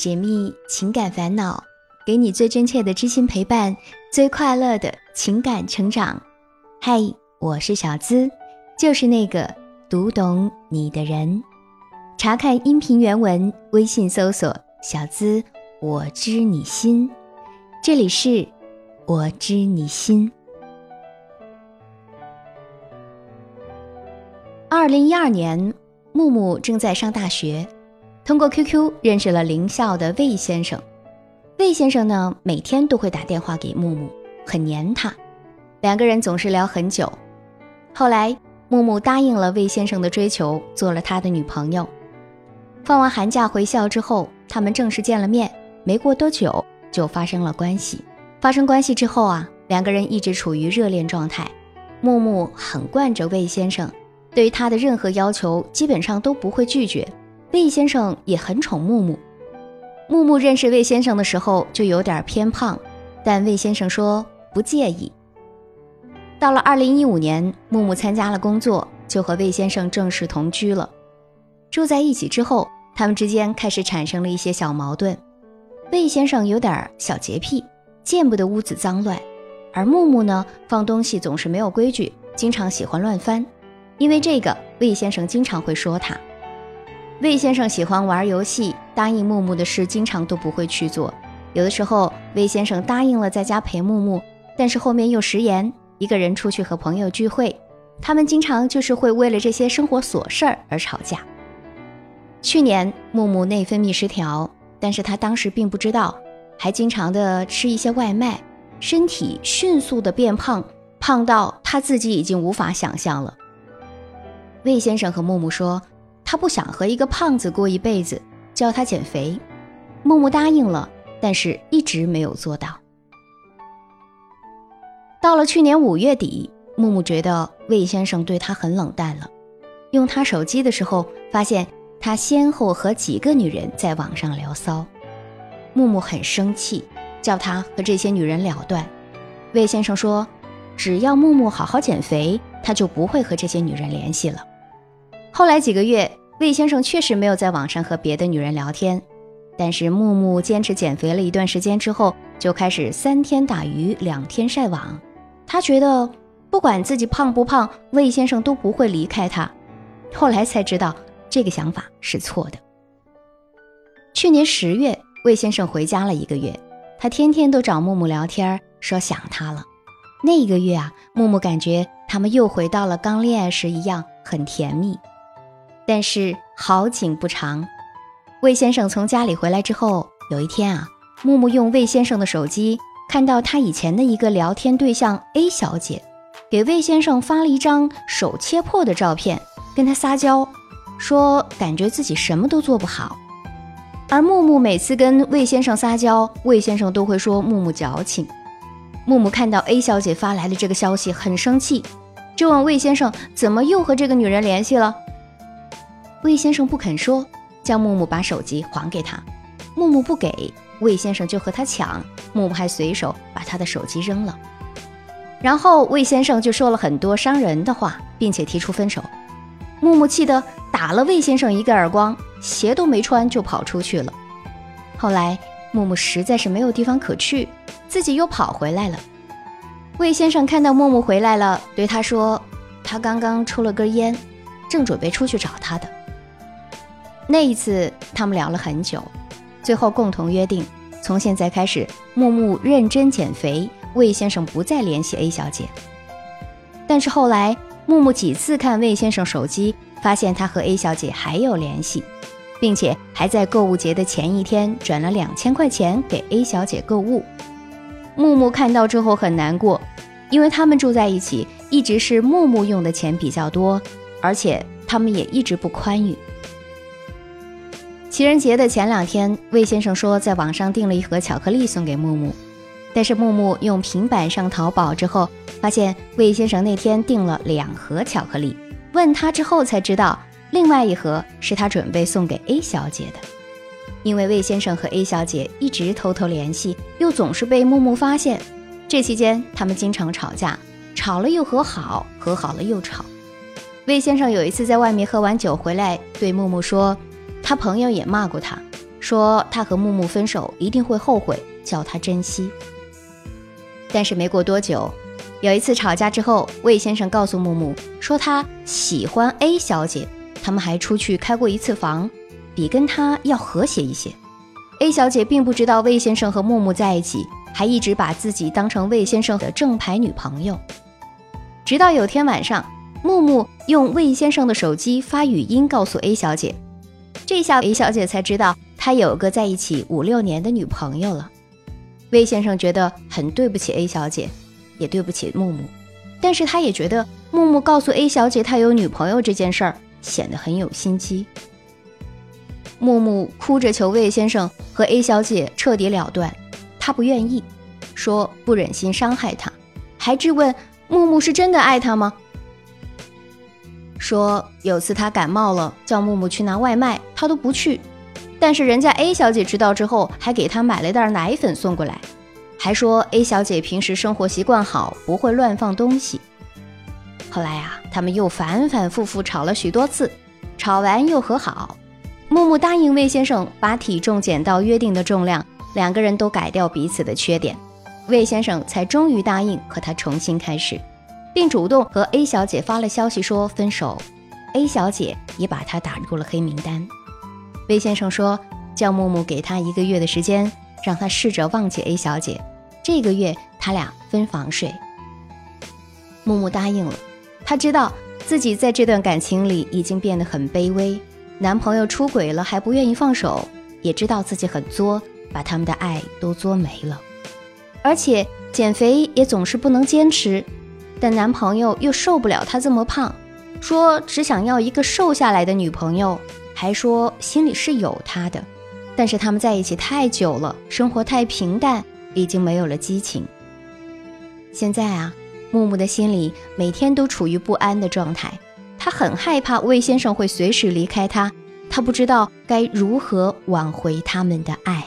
解密情感烦恼，给你最真切的知心陪伴，最快乐的情感成长。嗨，我是小资，就是那个读懂你的人。查看音频原文，微信搜索“小资我知你心”，这里是“我知你心”。二零一二年，木木正在上大学。通过 QQ 认识了邻校的魏先生，魏先生呢每天都会打电话给木木，很黏他，两个人总是聊很久。后来木木答应了魏先生的追求，做了他的女朋友。放完寒假回校之后，他们正式见了面，没过多久就发生了关系。发生关系之后啊，两个人一直处于热恋状态。木木很惯着魏先生，对于他的任何要求基本上都不会拒绝。魏先生也很宠木木。木木认识魏先生的时候就有点偏胖，但魏先生说不介意。到了二零一五年，木木参加了工作，就和魏先生正式同居了。住在一起之后，他们之间开始产生了一些小矛盾。魏先生有点小洁癖，见不得屋子脏乱，而木木呢，放东西总是没有规矩，经常喜欢乱翻。因为这个，魏先生经常会说他。魏先生喜欢玩游戏，答应木木的事经常都不会去做。有的时候，魏先生答应了在家陪木木，但是后面又食言，一个人出去和朋友聚会。他们经常就是会为了这些生活琐事儿而吵架。去年木木内分泌失调，但是他当时并不知道，还经常的吃一些外卖，身体迅速的变胖，胖到他自己已经无法想象了。魏先生和木木说。他不想和一个胖子过一辈子，叫他减肥。木木答应了，但是一直没有做到。到了去年五月底，木木觉得魏先生对他很冷淡了。用他手机的时候，发现他先后和几个女人在网上聊骚。木木很生气，叫他和这些女人了断。魏先生说，只要木木好好减肥，他就不会和这些女人联系了。后来几个月。魏先生确实没有在网上和别的女人聊天，但是木木坚持减肥了一段时间之后，就开始三天打鱼两天晒网。他觉得不管自己胖不胖，魏先生都不会离开他。后来才知道这个想法是错的。去年十月，魏先生回家了一个月，他天天都找木木聊天，说想他了。那一个月啊，木木感觉他们又回到了刚恋爱时一样，很甜蜜。但是好景不长，魏先生从家里回来之后，有一天啊，木木用魏先生的手机看到他以前的一个聊天对象 A 小姐，给魏先生发了一张手切破的照片，跟他撒娇，说感觉自己什么都做不好。而木木每次跟魏先生撒娇，魏先生都会说木木矫情。木木看到 A 小姐发来的这个消息，很生气，就问魏先生怎么又和这个女人联系了。魏先生不肯说，叫木木把手机还给他。木木不给，魏先生就和他抢。木木还随手把他的手机扔了。然后魏先生就说了很多伤人的话，并且提出分手。木木气得打了魏先生一个耳光，鞋都没穿就跑出去了。后来木木实在是没有地方可去，自己又跑回来了。魏先生看到木木回来了，对他说：“他刚刚抽了根烟，正准备出去找他的。”那一次，他们聊了很久，最后共同约定，从现在开始，木木认真减肥，魏先生不再联系 A 小姐。但是后来，木木几次看魏先生手机，发现他和 A 小姐还有联系，并且还在购物节的前一天转了两千块钱给 A 小姐购物。木木看到之后很难过，因为他们住在一起，一直是木木用的钱比较多，而且他们也一直不宽裕。情人节的前两天，魏先生说在网上订了一盒巧克力送给木木，但是木木用平板上淘宝之后，发现魏先生那天订了两盒巧克力，问他之后才知道，另外一盒是他准备送给 A 小姐的。因为魏先生和 A 小姐一直偷偷联系，又总是被木木发现，这期间他们经常吵架，吵了又和好，和好了又吵。魏先生有一次在外面喝完酒回来，对木木说。他朋友也骂过他，说他和木木分手一定会后悔，叫他珍惜。但是没过多久，有一次吵架之后，魏先生告诉木木说他喜欢 A 小姐，他们还出去开过一次房，比跟他要和谐一些。A 小姐并不知道魏先生和木木在一起，还一直把自己当成魏先生的正牌女朋友。直到有天晚上，木木用魏先生的手机发语音告诉 A 小姐，这下 A 小姐才知道他有个在一起五六年的女朋友了。魏先生觉得很对不起 A 小姐，也对不起木木，但是他也觉得木木告诉 A 小姐他有女朋友这件事儿显得很有心机。木木哭着求魏先生和 A 小姐彻底了断，他不愿意，说不忍心伤害她，还质问木木是真的爱他吗？说有次他感冒了，叫木木去拿外卖，他都不去。但是人家 A 小姐知道之后，还给她买了袋奶粉送过来，还说 A 小姐平时生活习惯好，不会乱放东西。后来呀，他们又反反复复吵了许多次，吵完又和好。木木答应魏先生把体重减到约定的重量，两个人都改掉彼此的缺点，魏先生才终于答应和他重新开始，并主动和 A 小姐发了消息说分手。A 小姐也把他打入了黑名单。魏先生说：“叫木木给他一个月的时间，让他试着忘记 A 小姐。这个月他俩分房睡。”木木答应了。他知道自己在这段感情里已经变得很卑微，男朋友出轨了还不愿意放手，也知道自己很作，把他们的爱都作没了。而且减肥也总是不能坚持，但男朋友又受不了她这么胖，说只想要一个瘦下来的女朋友。还说心里是有她的，但是他们在一起太久了，生活太平淡，已经没有了激情。现在啊，木木的心里每天都处于不安的状态，他很害怕魏先生会随时离开他，他不知道该如何挽回他们的爱。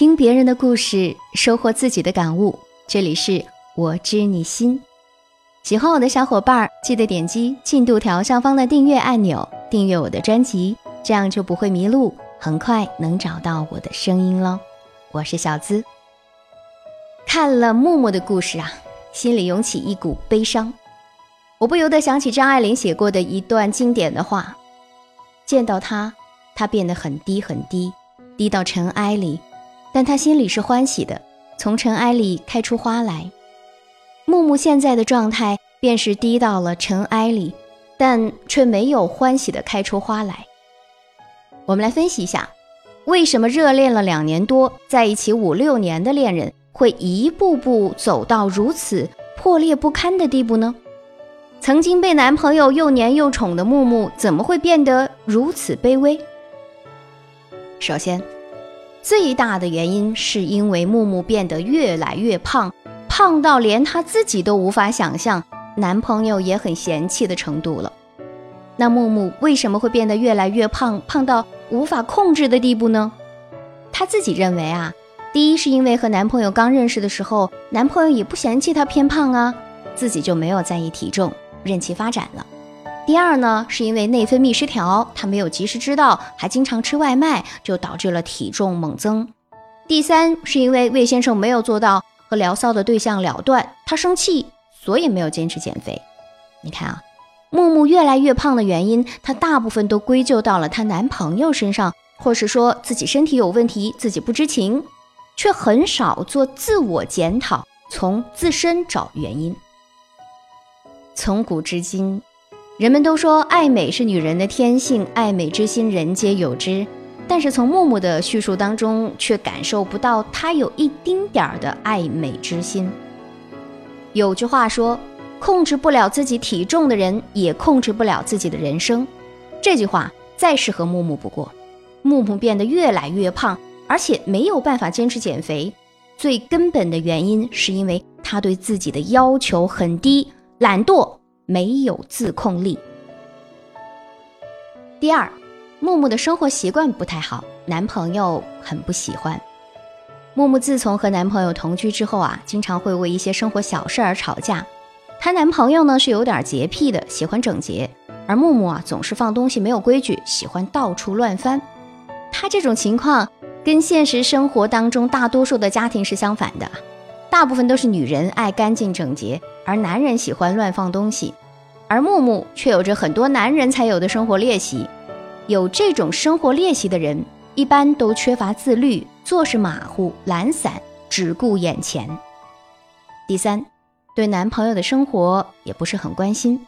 听别人的故事，收获自己的感悟。这里是我知你心，喜欢我的小伙伴记得点击进度条上方的订阅按钮，订阅我的专辑，这样就不会迷路，很快能找到我的声音了。我是小资。看了木木的故事啊，心里涌起一股悲伤，我不由得想起张爱玲写过的一段经典的话：见到他，他变得很低很低，低到尘埃里。但他心里是欢喜的，从尘埃里开出花来。木木现在的状态便是低到了尘埃里，但却没有欢喜的开出花来。我们来分析一下，为什么热恋了两年多，在一起五六年的恋人会一步步走到如此破裂不堪的地步呢？曾经被男朋友又黏又宠的木木，怎么会变得如此卑微？首先。最大的原因是因为木木变得越来越胖，胖到连她自己都无法想象，男朋友也很嫌弃的程度了。那木木为什么会变得越来越胖，胖到无法控制的地步呢？她自己认为啊，第一是因为和男朋友刚认识的时候，男朋友也不嫌弃她偏胖啊，自己就没有在意体重，任其发展了。第二呢，是因为内分泌失调，他没有及时知道，还经常吃外卖，就导致了体重猛增。第三，是因为魏先生没有做到和聊骚的对象了断，他生气，所以没有坚持减肥。你看啊，木木越来越胖的原因，她大部分都归咎到了她男朋友身上，或是说自己身体有问题，自己不知情，却很少做自我检讨，从自身找原因。从古至今。人们都说爱美是女人的天性，爱美之心人皆有之。但是从木木的叙述当中，却感受不到她有一丁点儿的爱美之心。有句话说：“控制不了自己体重的人，也控制不了自己的人生。”这句话再适合木木不过。木木变得越来越胖，而且没有办法坚持减肥，最根本的原因是因为她对自己的要求很低，懒惰。没有自控力。第二，木木的生活习惯不太好，男朋友很不喜欢。木木自从和男朋友同居之后啊，经常会为一些生活小事而吵架。她男朋友呢是有点洁癖的，喜欢整洁，而木木啊总是放东西没有规矩，喜欢到处乱翻。她这种情况跟现实生活当中大多数的家庭是相反的，大部分都是女人爱干净整洁，而男人喜欢乱放东西。而木木却有着很多男人才有的生活练习。有这种生活练习的人，一般都缺乏自律。做事马虎、懒散，只顾眼前。第三，对男朋友的生活也不是很关心。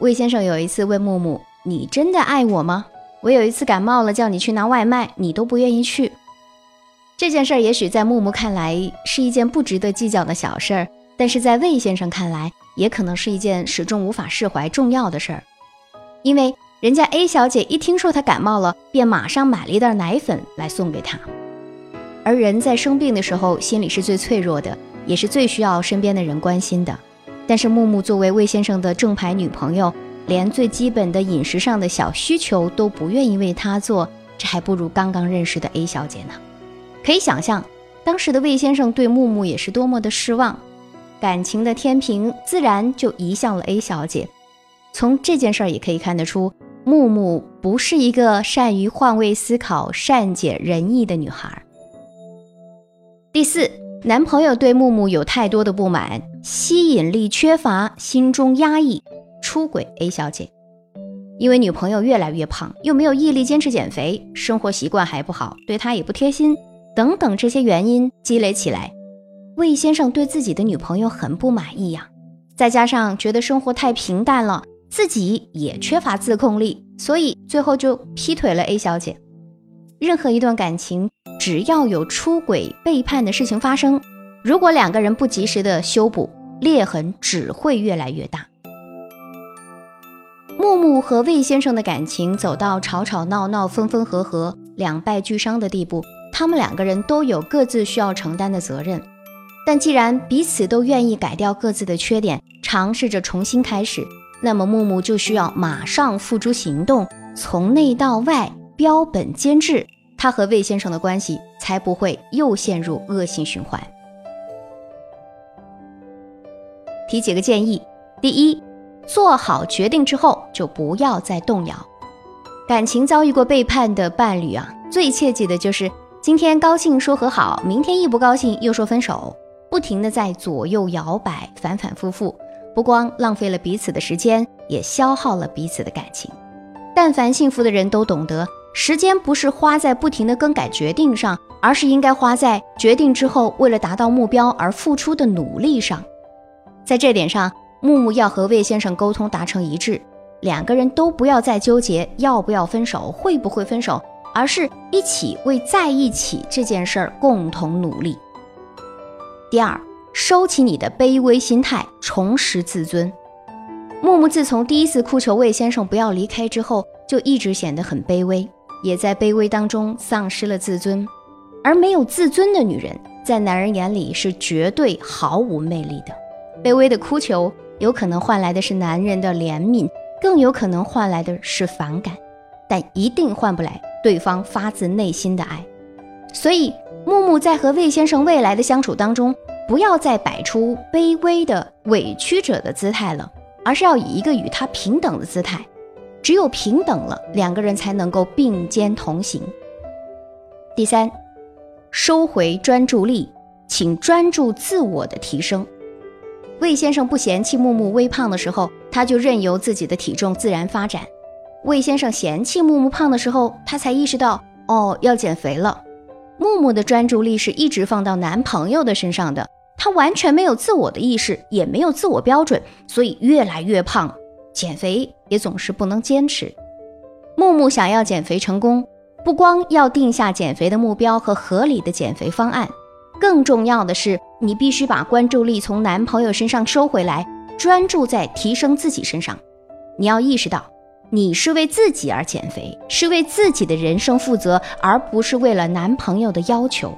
魏先生有一次问木木：“你真的爱我吗？”我有一次感冒了，叫你去拿外卖，你都不愿意去。这件事儿也许在木木看来是一件不值得计较的小事儿，但是在魏先生看来，也可能是一件始终无法释怀重要的事儿。因为人家 A 小姐一听说她感冒了，便马上买了一袋奶粉来送给她。而人在生病的时候，心里是最脆弱的，也是最需要身边的人关心的。但是木木作为魏先生的正牌女朋友，连最基本的饮食上的小需求都不愿意为他做，这还不如刚刚认识的 A 小姐呢。可以想象，当时的魏先生对木木也是多么的失望，感情的天平自然就移向了 A 小姐。从这件事儿也可以看得出，木木不是一个善于换位思考、善解人意的女孩。第四，男朋友对木木有太多的不满，吸引力缺乏，心中压抑，出轨 A 小姐。因为女朋友越来越胖，又没有毅力坚持减肥，生活习惯还不好，对他也不贴心，等等这些原因积累起来，魏先生对自己的女朋友很不满意呀。再加上觉得生活太平淡了，自己也缺乏自控力，所以最后就劈腿了 A 小姐。任何一段感情。只要有出轨背叛的事情发生，如果两个人不及时的修补，裂痕只会越来越大。木木和魏先生的感情走到吵吵闹闹、分分合合、两败俱伤的地步，他们两个人都有各自需要承担的责任。但既然彼此都愿意改掉各自的缺点，尝试着重新开始，那么木木就需要马上付诸行动，从内到外标本兼治。他和魏先生的关系才不会又陷入恶性循环。提几个建议：第一，做好决定之后就不要再动摇。感情遭遇过背叛的伴侣啊，最切记的就是今天高兴说和好，明天一不高兴又说分手，不停的在左右摇摆，反反复复，不光浪费了彼此的时间，也消耗了彼此的感情。但凡幸福的人都懂得。时间不是花在不停的更改决定上，而是应该花在决定之后为了达到目标而付出的努力上。在这点上，木木要和魏先生沟通达成一致，两个人都不要再纠结要不要分手、会不会分手，而是一起为在一起这件事儿共同努力。第二，收起你的卑微心态，重拾自尊。木木自从第一次哭求魏先生不要离开之后，就一直显得很卑微。也在卑微当中丧失了自尊，而没有自尊的女人，在男人眼里是绝对毫无魅力的。卑微的哭求，有可能换来的是男人的怜悯，更有可能换来的是反感，但一定换不来对方发自内心的爱。所以，木木在和魏先生未来的相处当中，不要再摆出卑微的委屈者的姿态了，而是要以一个与他平等的姿态。只有平等了，两个人才能够并肩同行。第三，收回专注力，请专注自我的提升。魏先生不嫌弃木木微胖的时候，他就任由自己的体重自然发展；魏先生嫌弃木木胖的时候，他才意识到哦要减肥了。木木的专注力是一直放到男朋友的身上的，他完全没有自我的意识，也没有自我标准，所以越来越胖。减肥也总是不能坚持。木木想要减肥成功，不光要定下减肥的目标和合理的减肥方案，更重要的是，你必须把关注力从男朋友身上收回来，专注在提升自己身上。你要意识到，你是为自己而减肥，是为自己的人生负责，而不是为了男朋友的要求。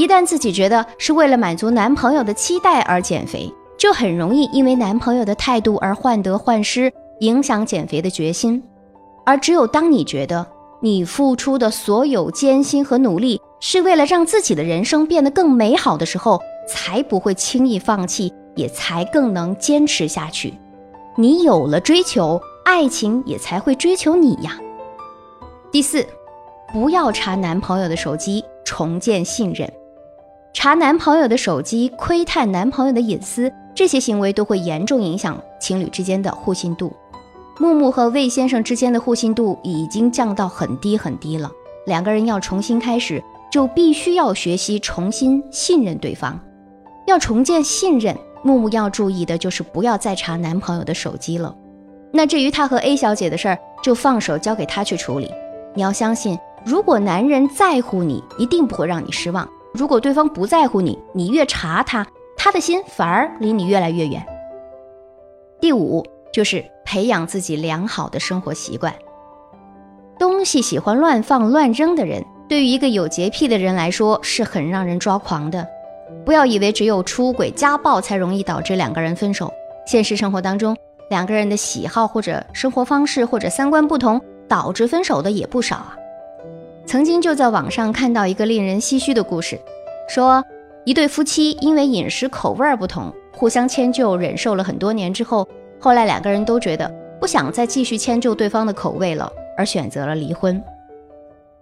一旦自己觉得是为了满足男朋友的期待而减肥，就很容易因为男朋友的态度而患得患失，影响减肥的决心。而只有当你觉得你付出的所有艰辛和努力是为了让自己的人生变得更美好的时候，才不会轻易放弃，也才更能坚持下去。你有了追求，爱情也才会追求你呀。第四，不要查男朋友的手机，重建信任。查男朋友的手机，窥探男朋友的隐私，这些行为都会严重影响情侣之间的互信度。木木和魏先生之间的互信度已经降到很低很低了，两个人要重新开始，就必须要学习重新信任对方，要重建信任。木木要注意的就是不要再查男朋友的手机了。那至于他和 A 小姐的事儿，就放手交给他去处理。你要相信，如果男人在乎你，一定不会让你失望；如果对方不在乎你，你越查他，他的心反而离你越来越远。第五就是。培养自己良好的生活习惯。东西喜欢乱放乱扔的人，对于一个有洁癖的人来说是很让人抓狂的。不要以为只有出轨、家暴才容易导致两个人分手，现实生活当中，两个人的喜好或者生活方式或者三观不同，导致分手的也不少啊。曾经就在网上看到一个令人唏嘘的故事，说一对夫妻因为饮食口味不同，互相迁就忍受了很多年之后。后来两个人都觉得不想再继续迁就对方的口味了，而选择了离婚。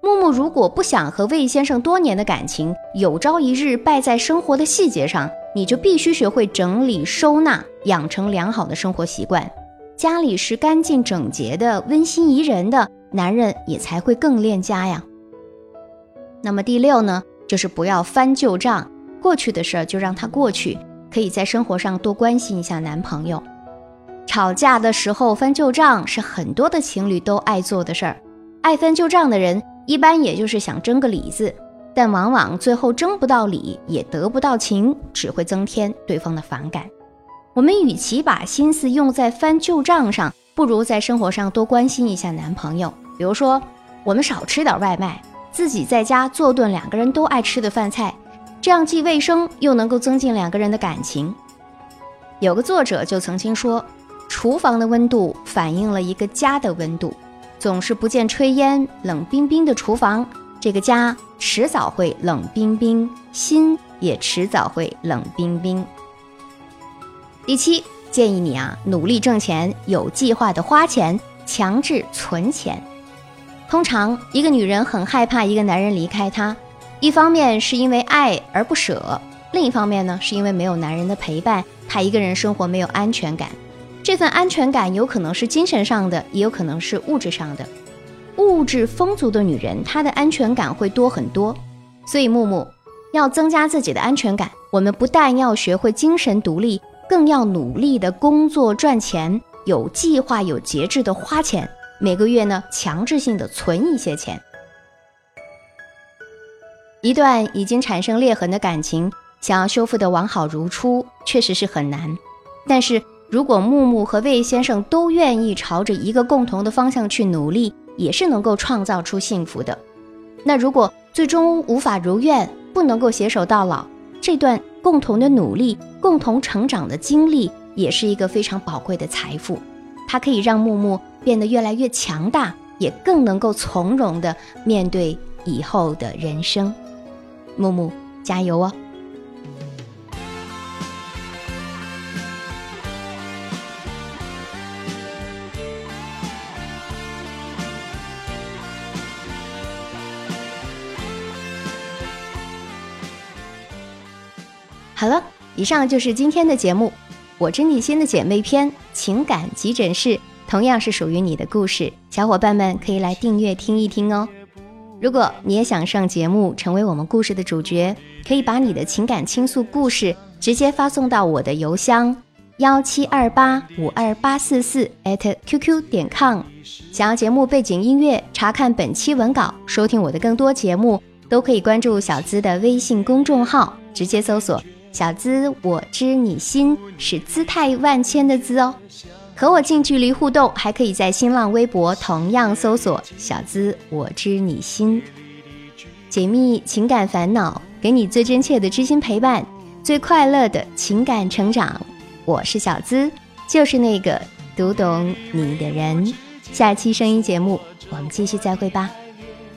木木如果不想和魏先生多年的感情有朝一日败在生活的细节上，你就必须学会整理收纳，养成良好的生活习惯。家里是干净整洁的、温馨宜人的，男人也才会更恋家呀。那么第六呢，就是不要翻旧账，过去的事儿就让它过去，可以在生活上多关心一下男朋友。吵架的时候翻旧账是很多的情侣都爱做的事儿，爱翻旧账的人一般也就是想争个理字，但往往最后争不到理，也得不到情，只会增添对方的反感。我们与其把心思用在翻旧账上，不如在生活上多关心一下男朋友。比如说，我们少吃点外卖，自己在家做顿两个人都爱吃的饭菜，这样既卫生又能够增进两个人的感情。有个作者就曾经说。厨房的温度反映了一个家的温度，总是不见炊烟、冷冰冰的厨房，这个家迟早会冷冰冰，心也迟早会冷冰冰。第七，建议你啊，努力挣钱，有计划的花钱，强制存钱。通常，一个女人很害怕一个男人离开她，一方面是因为爱而不舍，另一方面呢，是因为没有男人的陪伴，她一个人生活没有安全感。这份安全感有可能是精神上的，也有可能是物质上的。物质丰足的女人，她的安全感会多很多。所以木木要增加自己的安全感，我们不但要学会精神独立，更要努力的工作赚钱，有计划、有节制的花钱，每个月呢强制性的存一些钱。一段已经产生裂痕的感情，想要修复的完好如初，确实是很难。但是。如果木木和魏先生都愿意朝着一个共同的方向去努力，也是能够创造出幸福的。那如果最终无法如愿，不能够携手到老，这段共同的努力、共同成长的经历，也是一个非常宝贵的财富。它可以让木木变得越来越强大，也更能够从容的面对以后的人生。木木，加油哦！好了，以上就是今天的节目。我知你心的姐妹篇情感急诊室，同样是属于你的故事，小伙伴们可以来订阅听一听哦。如果你也想上节目，成为我们故事的主角，可以把你的情感倾诉故事直接发送到我的邮箱幺七二八五二八四四 @QQ 点 com。想要节目背景音乐，查看本期文稿，收听我的更多节目，都可以关注小资的微信公众号，直接搜索。小资，我知你心是姿态万千的资哦。和我近距离互动，还可以在新浪微博同样搜索“小资我知你心”，解密情感烦恼，给你最真切的知心陪伴，最快乐的情感成长。我是小资，就是那个读懂你的人。下期声音节目，我们继续再会吧。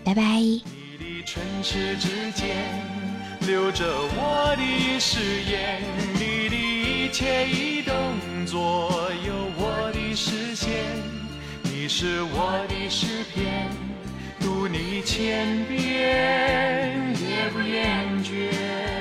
拜拜。你的唇齿之间留着我的誓言你的一切移动左右我的视线你是我的诗篇读你千遍也不厌倦。